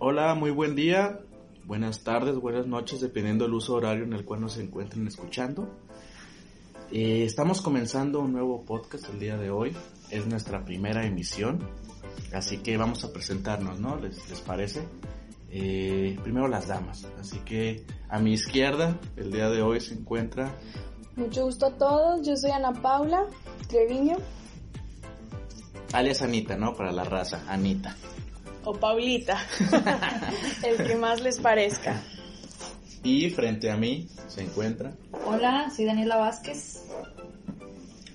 Hola, muy buen día, buenas tardes, buenas noches, dependiendo del uso horario en el cual nos encuentren escuchando. Eh, estamos comenzando un nuevo podcast el día de hoy, es nuestra primera emisión, así que vamos a presentarnos, ¿no? ¿Les, les parece? Eh, primero las damas, así que a mi izquierda el día de hoy se encuentra... Mucho gusto a todos, yo soy Ana Paula Treviño. Alias Anita, ¿no? Para la raza, Anita. O Paulita, el que más les parezca. Y frente a mí se encuentra... Hola, soy Daniela Vázquez.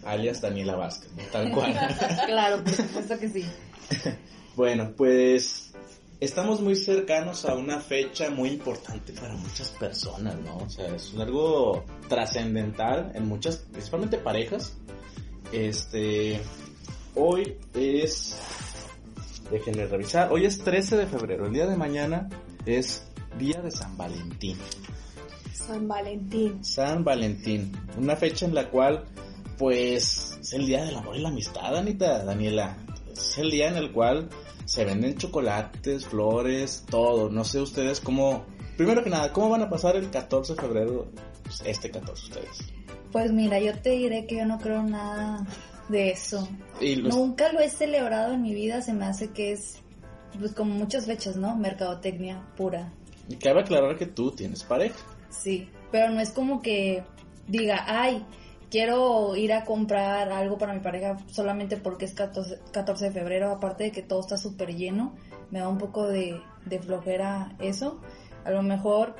Alias Daniela Vázquez, tal cual. claro, por supuesto que sí. bueno, pues estamos muy cercanos a una fecha muy importante para muchas personas, ¿no? O sea, es algo trascendental en muchas, principalmente parejas. Este, hoy es, déjenme revisar, hoy es 13 de febrero, el día de mañana es día de San Valentín. San Valentín. San Valentín, una fecha en la cual, pues, es el día del amor y la amistad, Anita, Daniela. Es el día en el cual se venden chocolates, flores, todo. No sé ustedes cómo... Primero que nada, ¿cómo van a pasar el 14 de febrero, pues, este 14 ustedes? Pues mira, yo te diré que yo no creo nada de eso. Y los- Nunca lo he celebrado en mi vida, se me hace que es, pues como muchas fechas, ¿no? Mercadotecnia pura. Y cabe aclarar que tú tienes pareja. Sí, pero no es como que diga, ay, quiero ir a comprar algo para mi pareja solamente porque es 14, 14 de febrero, aparte de que todo está súper lleno, me da un poco de, de flojera eso. A lo mejor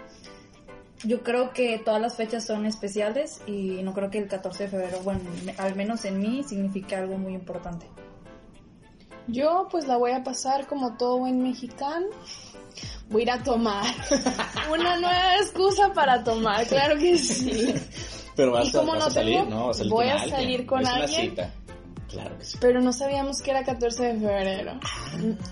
yo creo que todas las fechas son especiales y no creo que el 14 de febrero, bueno, me- al menos en mí, signifique algo muy importante. Yo pues la voy a pasar como todo buen mexicano. Voy a ir a tomar. Una nueva excusa para tomar, claro que sí. Pero vas, Y como vas no a salir, tengo- ¿no? Vas a salir voy con a alguien. salir con es una alguien. cita. Claro que sí. Pero no sabíamos que era 14 de febrero.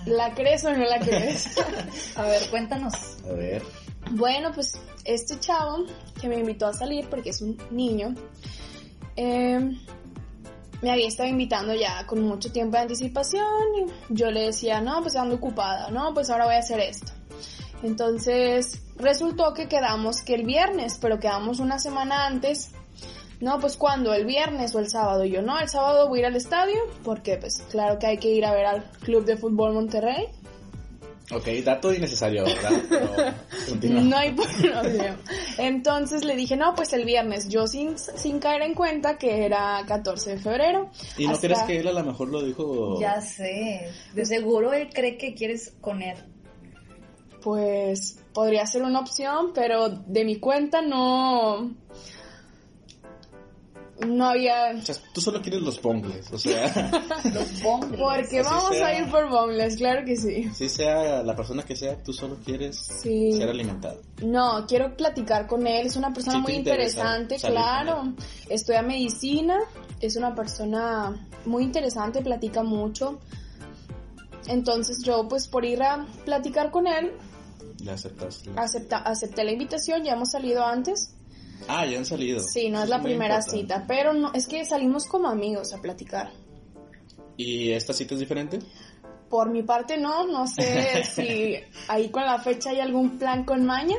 ¿La crees o no la crees? A ver, cuéntanos. A ver. Bueno, pues este chavo que me invitó a salir porque es un niño, eh, me había estado invitando ya con mucho tiempo de anticipación y yo le decía, no, pues ando ocupada, no, pues ahora voy a hacer esto. Entonces resultó que quedamos que el viernes, pero quedamos una semana antes. No, pues cuando, el viernes o el sábado. Yo no, el sábado voy a ir al estadio porque pues claro que hay que ir a ver al Club de Fútbol Monterrey. Ok, dato innecesario, ¿verdad? Pero. No hay problema. Entonces le dije, no, pues el viernes, yo sin, sin caer en cuenta que era 14 de febrero. ¿Y no Hasta- crees que él a lo mejor lo dijo? Ya sé, de seguro él cree que quieres con él. Pues podría ser una opción, pero de mi cuenta no... No había... O sea, tú solo quieres los bongles, o sea, Los bongles. Porque Así vamos sea. a ir por bombles, claro que sí. si sea la persona que sea, tú solo quieres Sí. ser alimentado. No, quiero platicar con él, es una persona Sí muy interesa interesante, claro. Estudia medicina, es una persona muy interesante, platica mucho. Entonces yo pues por ir a platicar con él, Le aceptas. acepta, acepté la invitación, ya hemos salido antes. Ah, ya han salido. Sí, no es la primera importante. cita, pero no, es que salimos como amigos a platicar. ¿Y esta cita es diferente? Por mi parte no, no sé si ahí con la fecha hay algún plan con maña,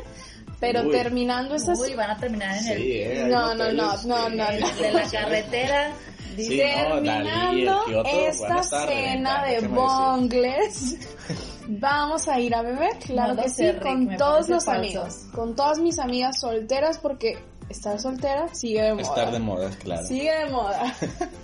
pero Uy. terminando esa Uy, van a terminar en el Sí, eh. hay No, no, no, no, eh, no, no. de la carretera. Sí, Dice, no, Dalí, Terminando el esta cena de bongles, vamos a ir a beber, claro que sí, con todos los falso. amigos, con todas mis amigas solteras, porque estar soltera sigue de moda. Estar de moda, claro. Sigue de moda.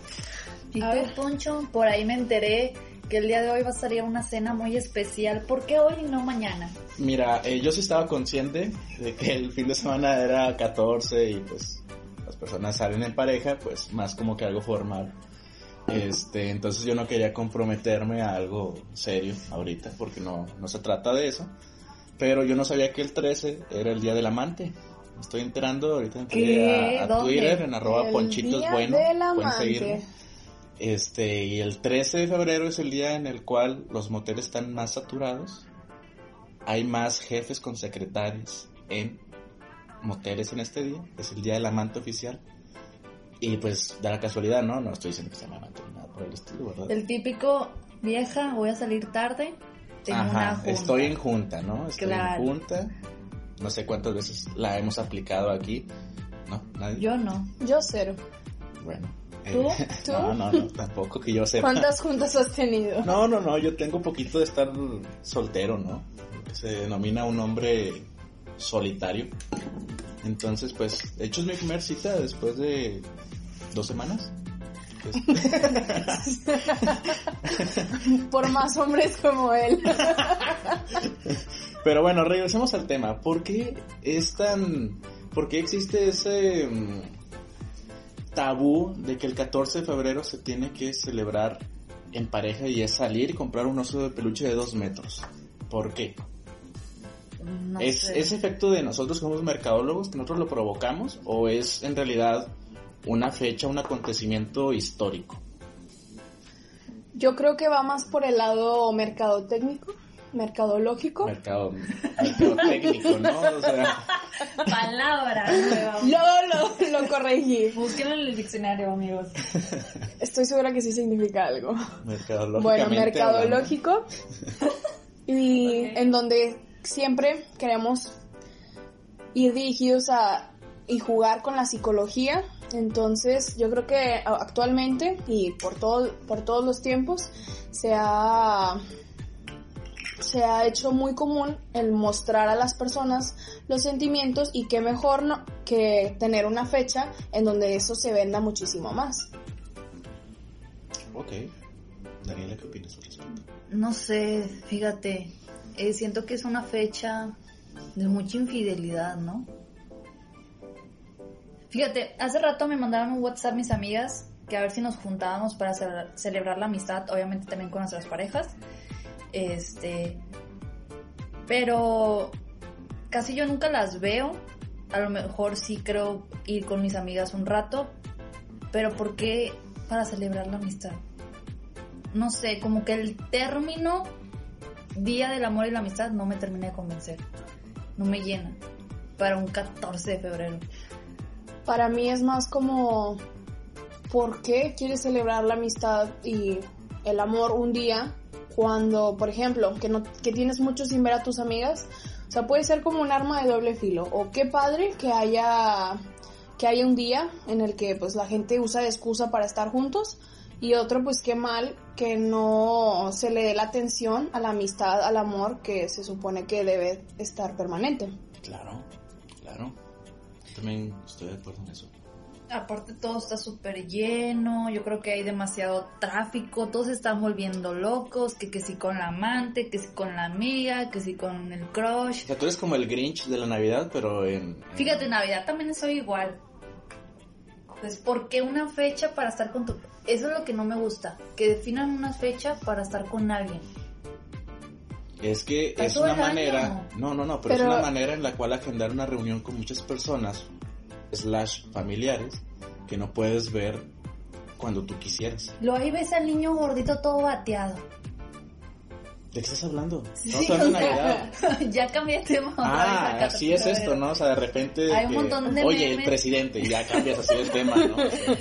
¿Y A tú, ver. Poncho? Por ahí me enteré que el día de hoy va a salir una cena muy especial. ¿Por qué hoy y no mañana? Mira, eh, yo sí estaba consciente de que el fin de semana era 14 y pues las personas salen en pareja, pues más como que algo formal. Este, entonces yo no quería comprometerme a algo serio ahorita, porque no, no se trata de eso. Pero yo no sabía que el 13 era el día del amante. Estoy enterando, ahorita entré a, a. Twitter en arroba ponchitos bueno. pueden seguirme. Este, y el 13 de febrero es el día en el cual los moteles están más saturados. Hay más jefes con secretarios en moteles en este día. Es el día del amante oficial. Y pues da la casualidad, ¿no? No estoy diciendo que sea amante ni nada por el estilo, ¿verdad? El típico vieja, voy a salir tarde. tengo una Ajá, junta. estoy en junta, ¿no? Estoy Claro. en junta. No sé cuántas veces la hemos aplicado aquí. ¿No? ¿Nadie? Yo no. Yo cero. Bueno. ¿Tú? eh, ¿Tú? No, no, no, tampoco que yo sepa. ¿Cuántas juntas has tenido? No, no, no, yo tengo poquito de estar soltero, ¿no? Se denomina un hombre solitario. Entonces, pues, de hecho es mi primera cita después de dos semanas. Pues, Por más hombres como él. Pero bueno, regresemos al tema. ¿Por qué es tan... ¿Por qué existe ese mm, tabú de que el 14 de febrero se tiene que celebrar en pareja y es salir y comprar un oso de peluche de dos metros? ¿Por qué? No ¿Es sé. ese efecto de nosotros como mercadólogos que nosotros lo provocamos o es en realidad una fecha, un acontecimiento histórico? Yo creo que va más por el lado mercadotécnico, mercadológico. Mercado, mercado técnico, ¿no? O sea, Palabras nuevas. Luego lo, lo corregí. Búsquenlo en el diccionario, amigos. Estoy segura que sí significa algo. Bueno, hablando. mercadológico. Y en donde siempre queremos ir dirigidos a y jugar con la psicología. Entonces, yo creo que actualmente y por todo por todos los tiempos se ha se ha hecho muy común el mostrar a las personas los sentimientos y qué mejor no que tener una fecha en donde eso se venda muchísimo más. Ok. Daniela, ¿qué opinas al respecto? No sé, fíjate. eh, siento que es una fecha de mucha infidelidad, ¿no? Fíjate, hace rato me mandaron un WhatsApp mis amigas que a ver si nos juntábamos para celebrar, la amistad, obviamente también con nuestras parejas. Este. Pero casi yo nunca las veo. A lo mejor sí creo ir con mis amigas un rato. Pero ¿por qué para celebrar la amistad? No sé, como que el término Día del Amor y la Amistad no me termina de convencer. No me llena. Para un 14 de febrero. Para mí es más como, ¿por qué quieres celebrar la amistad y el amor un día cuando, por ejemplo, que, no, que tienes mucho sin ver a tus amigas? O sea, puede ser como un arma de doble filo. O qué padre que haya, que haya un día en el que pues la gente usa de excusa para estar juntos. Y otro, pues qué mal que no se le dé la atención a la amistad, al amor que se supone que debe estar permanente. Claro. También estoy de acuerdo en eso. Aparte todo está súper lleno, yo creo que hay demasiado tráfico, todos se están volviendo locos, que, que si con la amante, que si con la amiga, que si con el O crush. sea, tú eres como el Grinch de la Navidad, pero en... en- Fíjate, Navidad también soy igual. Pues, ¿por qué una fecha para estar con tu... Eso es lo que no me gusta, que definan una fecha para estar con alguien. Es que es una el manera... No, no, no, pero, Pero- es una manera en la cual agendar una reunión con muchas personas, slash familiares, que no puedes ver cuando tú quisieras. Luego ahí ves al niño gordito todo bateado. ¿De qué estás hablando? Sí, de o sea, ya cambié de tema. vez Ah, así es 14 de esto. ¿no? O sea, de repente... Hay un montón de Oye, el presidente, ya cambias así de tema, ¿no? O sea,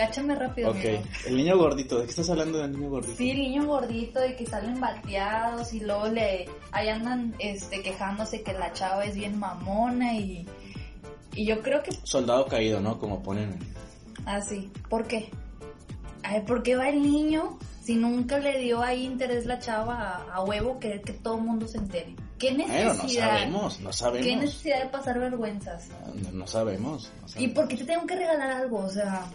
Cáchame rápido, ok, amigo. el niño gordito, ¿de qué estás hablando del niño gordito? Sí, el niño gordito de que salen bateados y luego le ahí andan este quejándose que la chava es bien mamona y y yo creo que Soldado caído, ¿no? Como ponen... así. ¿Por qué? Ay, ¿por qué va el niño si nunca le dio ahí interés la chava a, a huevo querer que todo el mundo se entere? ¿Qué necesidad? no sabemos, no sabemos. ¿Qué necesidad de pasar vergüenzas? No, no sabemos. no ¿Y sabemos. por qué te tengo que regalar algo? O sea,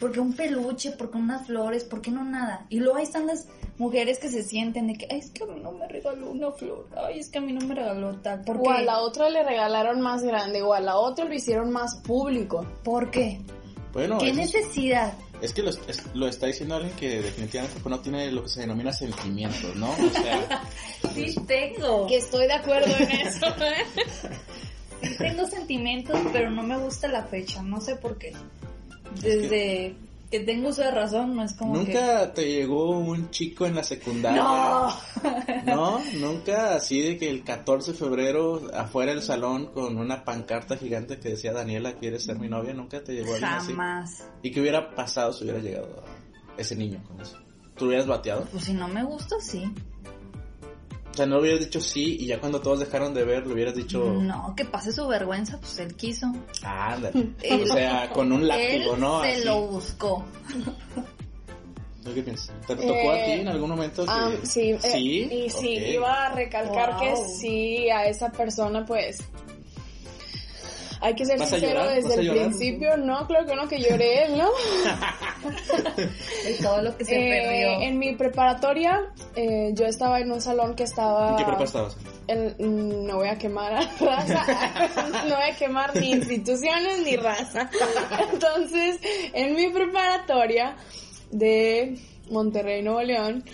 ¿por qué un peluche? ¿Por qué unas flores? ¿Por qué no nada? Y luego ahí están las mujeres que se sienten de que, ay, es que a mí no me regaló una flor. Ay, es que a mí no me regaló tal. ¿Por O a la otra le regalaron más grande, o a la otra lo hicieron más público. ¿Por qué? Bueno, ¿Qué necesidad? Es que lo, es- lo está diciendo alguien que definitivamente pues, no tiene lo que se denomina sentimientos, ¿no? O sea, Sí tengo. Que estoy de acuerdo en eso. Sí tengo sentimientos, pero no me gusta la fecha. No sé por qué. Desde que tengo de razón, no es como que... nunca te llegó un chico en la secundaria. ¡No! No, nunca así de que el 14 de febrero afuera del salón con una pancarta gigante que decía Daniela, ¿quieres ser mi novia? Nunca te llegó alguien así. Jamás. ¿Y qué hubiera pasado si hubiera llegado ese niño con eso? ¿Tú hubieras bateado? Pues si no me gusta, sí. O sea, no hubieras dicho sí y ya cuando todos dejaron de ver, le hubieras dicho. No, que pase su vergüenza, pues él quiso. Ah, o sea, con un látigo, él ¿no? se Así. lo buscó. ¿Tú qué piensas? ¿Te tocó a ti Eh, en algún momento? que- Ah, sí, eh, Sí. y sí, iba a recalcar que sí, a esa persona pues hay que ser ¿Vas a sincero llorar? desde ¿Vas a el llorar? principio, no, claro que no, que lloré, ¿no? Y todo lo que se Eh, perdió. en mi preparatoria eh, yo estaba en un salón que estaba... ¿En qué prepa estabas? en- mm, no voy a quemar a raza, no voy a quemar ni instituciones ni raza. Entonces, en mi preparatoria de Monterrey, Nuevo León,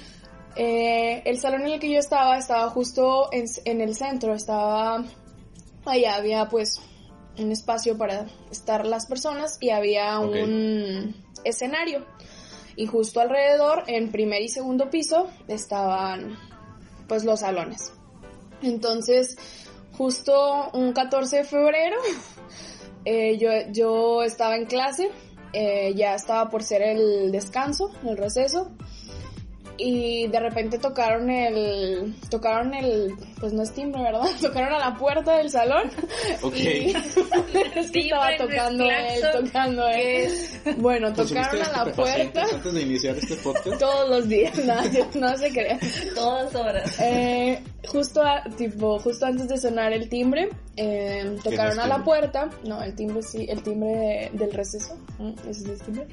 eh, el salón en el que yo estaba estaba justo en, en el centro, estaba allá había pues un espacio para estar las personas y había un escenario y justo alrededor en primer y segundo piso estaban pues los salones. Entonces, justo un 14 de febrero, eh, yo, yo estaba en clase, eh, ya estaba por ser el descanso, el receso, y de repente tocaron el, tocaron el, pues no es timbre, ¿verdad? Tocaron a la puerta del salón. Ok. Y es que estaba tocando él, tocando él. Bueno, ¿Consumiste tocaron a la puerta Antes de iniciar este podcast. todos los días, no, no se crean. Todas horas. Eh, justo, a- tipo, justo antes de sonar el timbre, eh, tocaron a la puerta. No, el timbre sí, el timbre de- del receso. Ese es el timbre.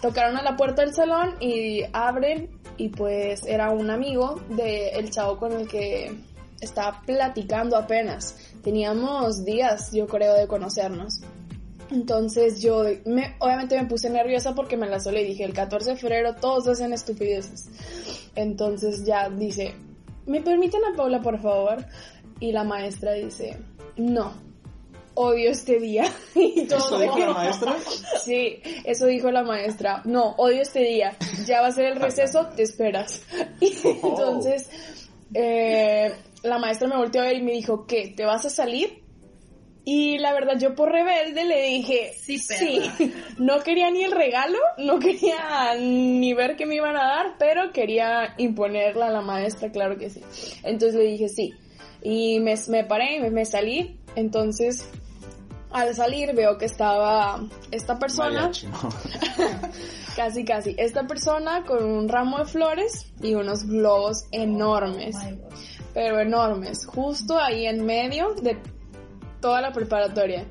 Tocaron a la puerta del salón y abren y pues era un amigo del chavo con el que estaba platicando apenas. Teníamos días, yo creo, de conocernos. Entonces yo, me, obviamente me puse nerviosa porque me la solé y dije, el 14 de febrero todos hacen estupideces. Entonces ya dice, ¿me permiten a Paula, por favor? Y la maestra dice, no, odio este día. Y ¿Eso todos dijo la maestra? Sí, eso dijo la maestra. No, odio este día. Ya va a ser el receso, te esperas. Y Oh. entonces, eh, la maestra me volteó a ver y me dijo, ¿qué? ¿Te vas a salir? Y la verdad, yo por rebelde le dije, Sí, sí. No quería ni el regalo, no quería ni ver qué me iban a dar, pero quería imponerla a la maestra, claro que sí. Entonces le dije sí. Y me, me paré y me, me salí. Entonces, al salir veo que estaba esta persona, casi casi, esta persona con un ramo de flores y unos globos enormes. Oh pero enormes, justo ahí en medio de toda la preparatoria.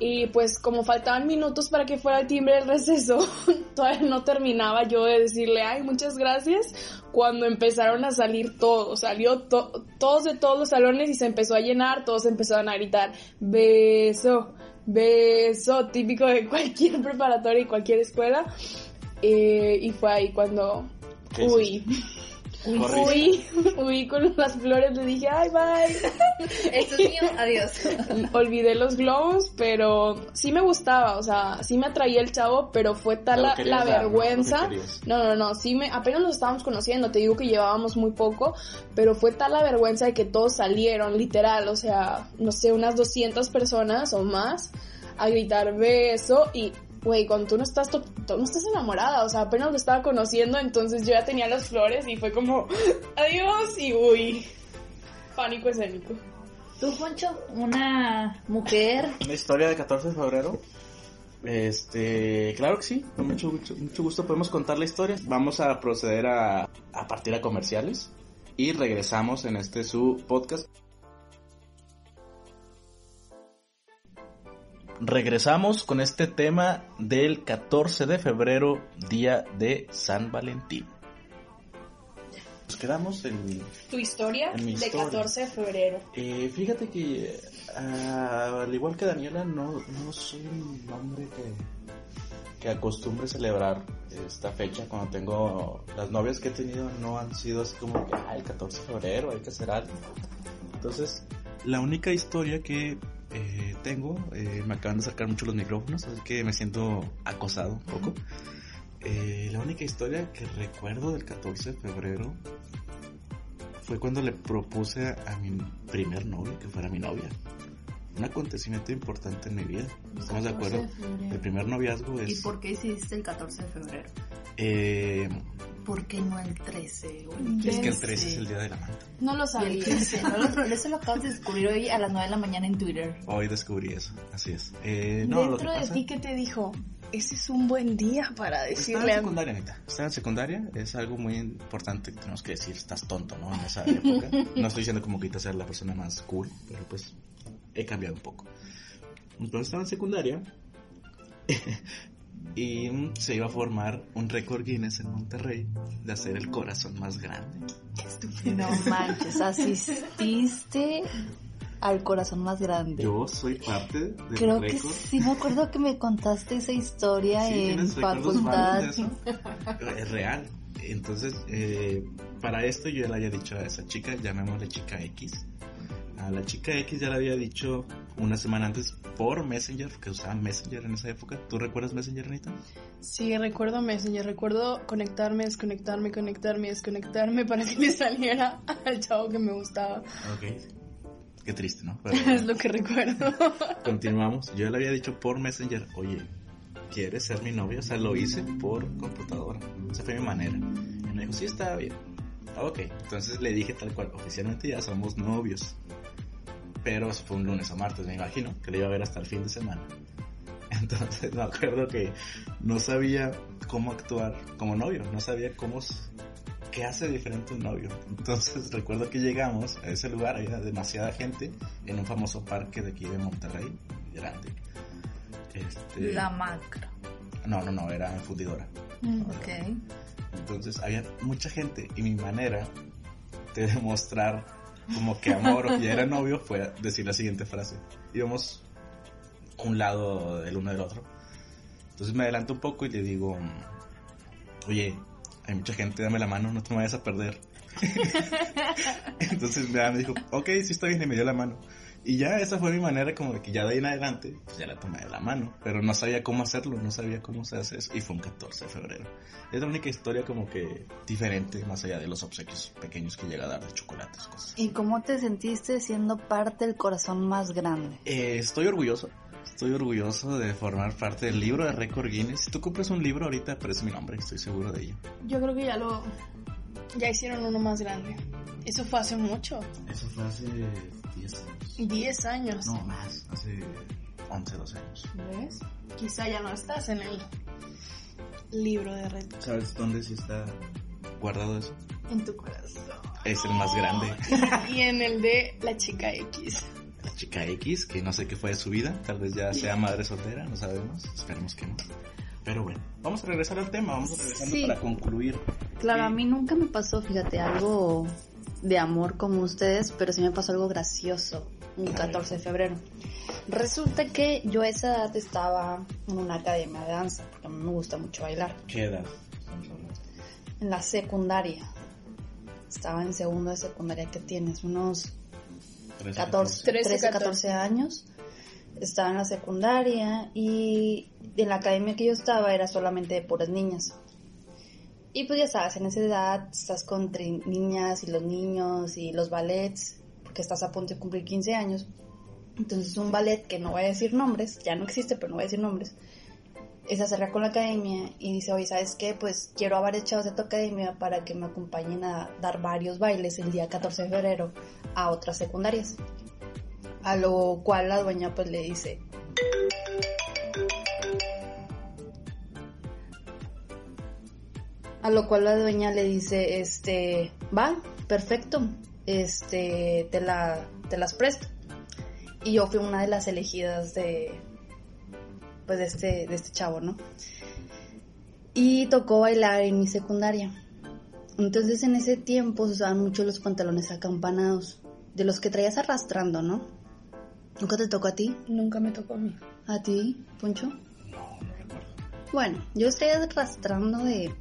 Y pues como faltaban minutos para que fuera el timbre del receso, todavía no terminaba yo de decirle, ay, muchas gracias, cuando empezaron a salir todos, salió to- todos de todos los salones y se empezó a llenar, todos empezaron a gritar, beso, beso, típico de cualquier preparatoria y cualquier escuela. Eh, y fue ahí cuando, ¿Qué uy. Uy, uy, con las flores le dije, ay, bye. Esto es mío, adiós. Olvidé los globos, pero sí me gustaba, o sea, sí me atraía el chavo, pero fue tal la, vergüenza. No, no, no, sí me, apenas nos estábamos conociendo, te digo que llevábamos muy poco, pero fue tal la vergüenza de que todos salieron, literal, o sea, no sé, unas 200 personas o más a gritar beso y güey, cuando tú no estás tú no estás enamorada, o sea, apenas lo estaba conociendo, entonces yo ya tenía las flores y fue como adiós y uy, pánico escénico. Tú, Poncho, una mujer. Una historia de 14 de febrero. Este, claro que sí, con mucho, mucho, mucho gusto podemos contar la historia. Vamos a proceder a, a partir a comerciales y regresamos en este su podcast. Regresamos con este tema del 14 de febrero, día de San Valentín. Nos quedamos en Tu historia En mi de historia. 14 de febrero. Eh, fíjate que ah, al igual que Daniela no, no soy un hombre que, que acostumbre celebrar esta fecha cuando tengo las novias que he tenido no han sido así como que ah, el 14 de febrero hay que hacer algo entonces la única historia que eh, tengo eh, me acaban de acercar mucho los micrófonos así que me siento acosado un poco Eh, la única historia que recuerdo del 14 de febrero fue cuando le propuse a, mi primer novio que fuera mi novia. Un acontecimiento importante en mi vida. ¿Estamos de acuerdo? El primer noviazgo ¿Y es... por qué hiciste el 14 de febrero? eh, ¿Por qué no el 13? o el Es que el 15? 13 es el día de la madre. No lo el sabía. 15, ¿no? Lo- Eso lo acabas de descubrir hoy a las 9 de la mañana en Twitter. Hoy descubrí eso, así es. Eh, no, lo que Dentro de pasa- ti, ¿qué te dijo? Ese es un buen día para Estaba decirle en a secundaria, Anita. Estaba en secundaria. Es algo muy importante que tenemos que decir. Estás tonto, ¿no? En esa época. No estoy diciendo como que ahorita ser la persona más cool, pero pues he cambiado un poco. Entonces estaba en secundaria. y se iba a formar un récord Guinness en Monterrey de hacer el corazón más grande. No manches, asististe al corazón más grande. Yo soy parte del Creo que sí me acuerdo que me contaste esa historia Sí, en facultad. Es real. Entonces, eh, para esto yo le había dicho a esa chica, llamémosle chica X. A la chica X ya le había dicho una semana antes por Messenger, porque usaban Messenger en esa época. ¿Tú recuerdas Messenger, Anita? Sí, recuerdo Messenger, recuerdo conectarme, desconectarme, conectarme, desconectarme para que me saliera al chavo que me gustaba. Ok. Qué triste, ¿no? Pero Es lo que recuerdo. continuamos. Yo le había dicho por Messenger, oye, ¿quieres ser mi novio? O sea, lo hice por computadora. Esa fue mi manera. Y me dijo, sí, está bien. Ok, entonces le dije tal cual, oficialmente ya somos novios. Pero fue un lunes o martes, me imagino, que le iba a ver hasta el fin de semana. Entonces me acuerdo que no sabía cómo actuar como novio, no sabía cómo, qué hace diferente un novio. Entonces recuerdo que llegamos a ese lugar, había demasiada gente en un famoso parque de aquí de Monterrey, grande. Este, La macro. No, no, no, era en fundidora. Ok. Entonces había mucha gente y mi manera de demostrar como que amor o que ya era novio fue decir la siguiente frase. Íbamos a un lado del uno del otro. Entonces me adelanto un poco y le digo, oye, hay mucha gente, dame la mano, no te vayas a perder. Entonces me dijo, ok, sí está bien y me dio la mano. Y ya esa fue mi manera como de que ya de ahí en adelante, pues ya la tomé de la mano. Pero no sabía cómo hacerlo, no sabía cómo se hace eso. Y fue un 14 de febrero. Es la única historia como que diferente, más allá de los obsequios pequeños que llega a dar de chocolates, cosas. ¿Y cómo te sentiste siendo parte del corazón más grande? Eh, estoy orgulloso. Estoy orgulloso de formar parte del libro de Récord Guinness. Si tú compras un libro ahorita aparece mi nombre, estoy seguro de ello. Yo creo que ya lo... Ya hicieron uno más grande. Eso fue hace mucho. Eso fue hace 10 años. 10 años. No, más, hace 11, 12 años. ¿Ves? Quizá ya no estás en el libro de red. ¿Sabes dónde sí está guardado eso? En tu corazón. Es el más grande. Y en el de la chica X. La chica X, que no sé qué fue de su vida, tal vez ya sea madre soltera, no sabemos, esperemos que no. Pero bueno, vamos a regresar al tema, vamos a regresar Sí. para concluir. Claro, Sí. a mí nunca me pasó, fíjate, algo de amor como ustedes, pero sí me pasó algo gracioso un 14 de febrero. Resulta que yo a esa edad estaba en una academia de danza, porque a mí me gusta mucho bailar, ¿Qué edad? en la secundaria. Estaba en segundo de secundaria, ¿qué tienes? Unos 13, 14, 13, 13, 14 años. Estaba en la secundaria y en la academia que yo estaba era solamente de puras niñas. Y pues ya sabes, en esa edad estás con niñas y los niños y los ballets, porque estás a punto de cumplir 15 años. Entonces un ballet que no voy a decir nombres, ya no existe, pero no voy a decir nombres, se acerca con la academia y dice, oye, ¿sabes qué? Pues quiero varios chavos de tu academia para que me acompañen a dar varios bailes el día 14 de febrero a otras secundarias. A lo cual la dueña pues le dice, a lo cual la dueña le dice, este, va, perfecto, este, te la, te las presto. Y yo fui una de las elegidas de, pues de este, de este chavo, ¿no? Y tocó bailar en mi secundaria. Entonces en ese tiempo se usaban mucho los pantalones acampanados, de los que traías arrastrando, ¿no? ¿Nunca te tocó a ti? Nunca me tocó a mí. ¿A ti, Poncho? No, no recuerdo. Bueno, yo estoy arrastrando de...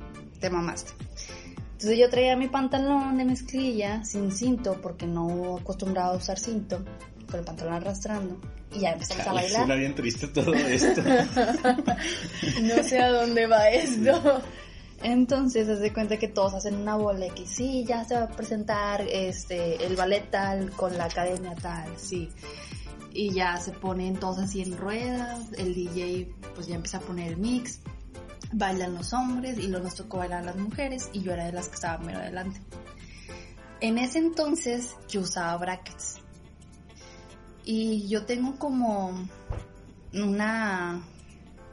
Te mamaste. Entonces yo traía mi pantalón de mezclilla sin cinto porque no acostumbraba a usar cinto, con el pantalón arrastrando. Y ya empezamos a Chale, bailar. Suena bien triste todo esto. No sé a dónde va esto. Entonces, haz de cuenta que todos hacen una bola y que sí, ya se va a presentar este el ballet tal con la academia tal, sí. Y ya se ponen todos así en ruedas, el DJ pues ya empieza a poner el mix. Bailan los hombres y luego nos tocó bailar las mujeres y yo era de las que estaba mero adelante. En ese entonces yo usaba brackets. Y yo tengo como una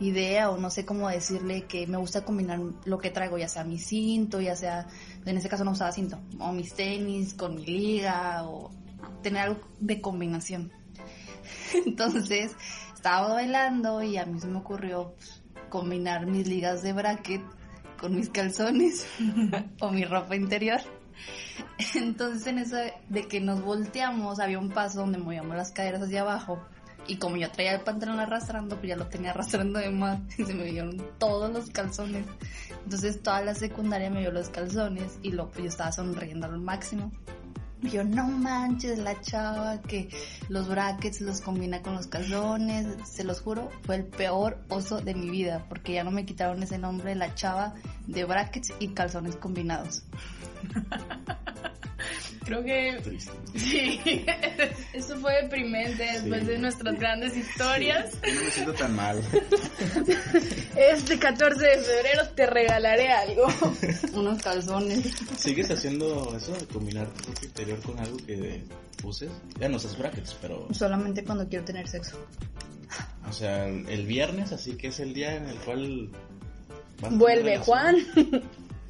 idea o no sé cómo decirle que me gusta combinar lo que traigo, ya sea mi cinto, ya sea, en ese caso no usaba cinto, o mis tenis con mi liga o tener algo de combinación. Entonces estaba bailando y a mí se me ocurrió pues, combinar mis ligas de bracket con mis calzones o mi ropa interior. Entonces en eso de que nos volteamos había un paso donde movíamos las caderas hacia abajo y como yo traía el pantalón arrastrando, pues ya lo tenía arrastrando de más y se me vieron todos los calzones. Entonces toda la secundaria me vio los calzones y lo, pues yo estaba sonriendo al máximo. Yo, no manches, la chava que los brackets los combina con los calzones, se los juro, fue el peor oso de mi vida, porque ya no me quitaron ese nombre, la chava de brackets y calzones combinados. Creo que Triste. sí, eso fue deprimente después Sí. de nuestras grandes historias. No me siento tan mal. Este 14 de febrero te regalaré algo. Unos calzones. ¿Sigues haciendo eso de combinar tu ropa interior con algo que uses? Ya no usas brackets, pero... Solamente cuando quiero tener sexo. O sea, el viernes, así que es el día en el cual... Vuelve. Juan.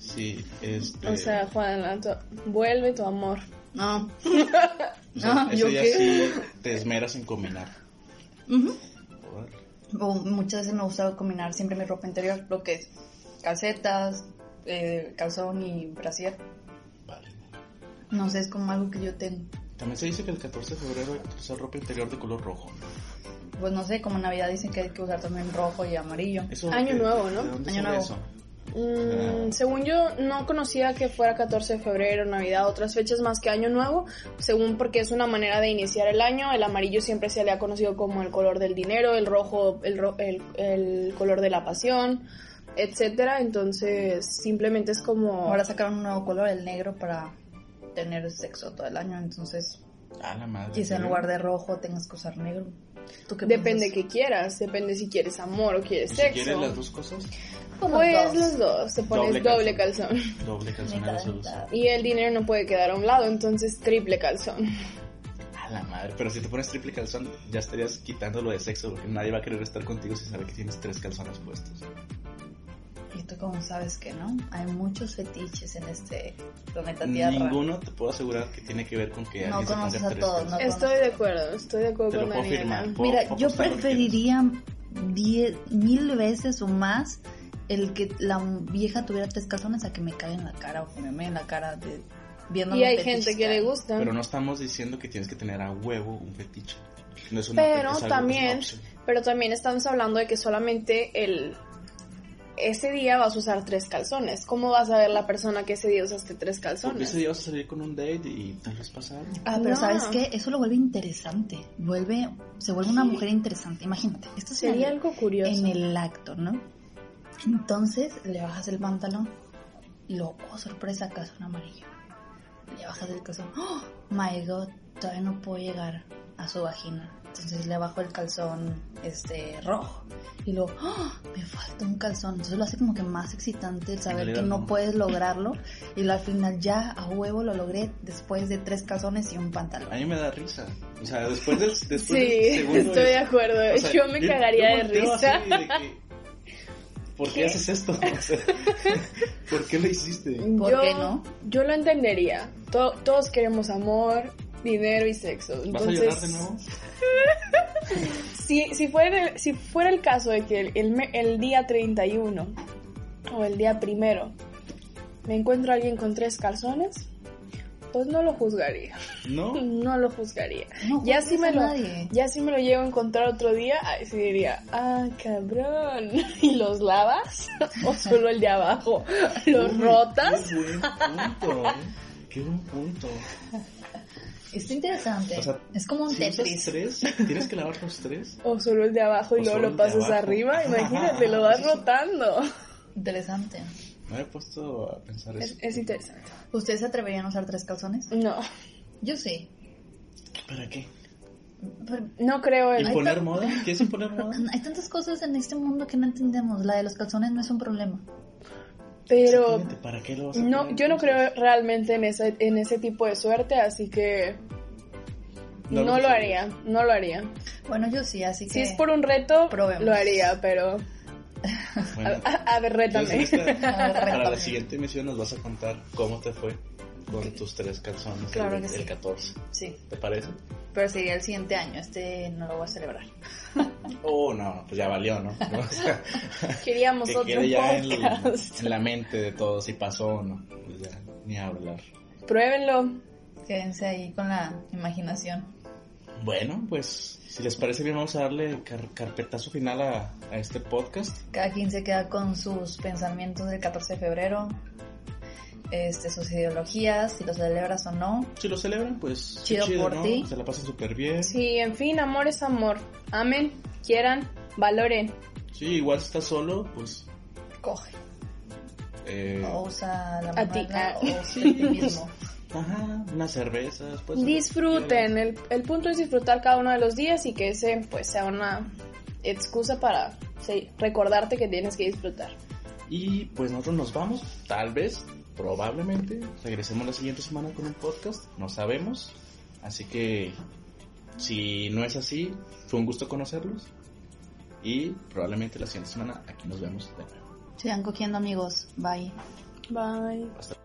Sí, este... O sea, Juan, tu- vuelve tu amor. No. o sea, ese ¿yo qué? sí te esmeras en combinar. Ujú. Joder. O muchas veces me gusta combinar siempre mi ropa interior, lo que es calcetas, eh, calzón y brasier. Vale. No sé, es como algo que yo tengo. También se dice que el 14 de febrero hay que usar ropa interior de color rojo. Pues no sé, como en Navidad dicen que hay que usar también rojo y amarillo. Eso Año ¿qué- nuevo, ¿no? ¿De dónde Año sale nuevo. eso? Mm, según yo, no conocía que fuera 14 de febrero, Navidad, otras fechas más que Año Nuevo, según porque es una manera de iniciar el año. El amarillo siempre se le ha conocido como el color del dinero, el rojo, el, ro- el, el color de la pasión, etcétera. Entonces, simplemente es como. Ahora sacaron un nuevo color, el negro, para tener sexo todo el año. Entonces, la madre. quizá en lugar de rojo tengas que usar negro. ¿Tú qué Depende piensas? que quieras, depende si quieres amor o quieres ¿Y si sexo. quieres las dos cosas? Pues Pues los dos. los dos, te pones Doble doble, calzón. Doble calzón usa. Y el dinero no puede quedar a un lado, entonces triple calzón. A la madre. Pero si te pones triple calzón, ya estarías quitando lo de sexo, porque nadie va a querer estar contigo si sabe que tienes tres calzones puestos. Y tú como sabes que no, hay muchos fetiches en este planeta Tierra. Ninguno te puedo asegurar que tiene que ver con que No alguien se ponga a tres todos, no. Estoy de acuerdo, estoy de acuerdo Te lo con puedo Daniela. firmar. Puedo- Mira, puedo yo preferiría diez, mil veces o más el que la vieja tuviera tres calzones a que me caiga en la cara o que me en la cara de, viendo Y hay gente que le gusta. Pero no estamos diciendo que tienes que tener a huevo un fetiche. No es una Pero es algo- es una también, pero también estamos hablando de que solamente el ese día vas a usar tres calzones. ¿Cómo vas a ver la persona que ese día usaste tres Porque calzones? ese día vas a salir con un date y tal vez pasar. Ah, pero No. ¿sabes qué? Eso lo vuelve interesante. Vuelve, se vuelve una mujer interesante. Imagínate, esto Sería algo curioso. en el acto, ¿no? Entonces le bajas el pantalón y luego, oh, sorpresa, calzón amarillo. Le bajas el calzón, oh my god, todavía no puedo llegar a su vagina. Entonces le bajo el calzón este rojo y luego, oh, me falta un calzón. Entonces lo hace como que más excitante el saber que no no. puedes lograrlo y luego al final ya a huevo lo logré después de tres calzones y un pantalón. A mí me da risa. O sea, después del, después Sí, del segundo estoy de acuerdo. o sea, yo me cagaría de risa. así de que, ¿Por qué, ¿Qué? haces esto? O sea, ¿Por qué lo hiciste? ¿Por yo, qué no? Yo lo entendería. To- todos queremos amor, dinero y sexo. ¿Vas a Entonces, llorar de nuevo? Si, si, fuera, el- si fuera el caso de que el, el el día 31 o el día primero me encuentro a alguien con tres calzones, pues no lo juzgaría. ¿No? No lo juzgaría. No ya si me lo, nadie. ya si me lo llego a encontrar otro día, ahí sí diría, ah, cabrón. ¿Y los lavas? ¿O solo el de abajo? ¿Los Uy, rotas? Qué buen punto, ¿eh? Qué buen punto. Está interesante. O sea, es como un Si Tetris. tres, ¿tienes que lavar los tres? ¿O solo el de abajo y O luego lo pasas arriba? Imagínate, lo vas rotando. Interesante. Me había puesto a pensar Es, eso. es interesante. ¿Ustedes se atreverían a usar tres calzones? No. Yo sí. ¿Para qué? No creo en... ¿Imponer moda? ¿Quieres imponer moda? Hay tantas cosas en este mundo que no entendemos. La de los calzones no es un problema. Pero ¿Para qué lo vas a no, poner, yo no creo realmente en ese, en ese tipo de suerte, así que No no, lo haría, no lo haría. Bueno, yo sí, así que... Si es por un reto, probemos. lo haría, pero... Bueno, A, a- ver, rétame. para la siguiente emisión nos vas a contar cómo te fue con tus tres calzones Claro el, que sí. el 14. Sí, ¿Te parece? pero sería el siguiente año. Este no lo voy a celebrar. Oh, no, pues ya valió, ¿no? O sea, Queríamos que otro quede ya en, en la mente de todos si pasó o no. Pues ya, ni hablar. Pruébenlo. Quédense ahí con la imaginación. Bueno, pues si les parece bien vamos a darle car- carpetazo final a, a este podcast. Cada quien se queda con sus pensamientos del 14 de febrero, este, sus ideologías, si lo celebras o no. Si lo celebran, pues Chido por ¿no? ti. Se la pasan súper bien. Sí. Sí, en fin, amor es amor. Amen, quieran, valoren. igual si estás solo, pues... Coge. eh, O usa la A ti, o ti mismo. Ajá, unas cervezas. Pues, Disfruten, el, el punto es disfrutar cada uno de los días y que ese pues sea una excusa para sí, recordarte que tienes que disfrutar. Y pues nosotros nos vamos, tal vez, probablemente, regresemos la siguiente semana con un podcast, no sabemos. Así que si no es así, fue un gusto conocerlos. Y probablemente la siguiente semana aquí nos vemos de nuevo. Sigan cogiendo amigos. Bye. Bye. Hasta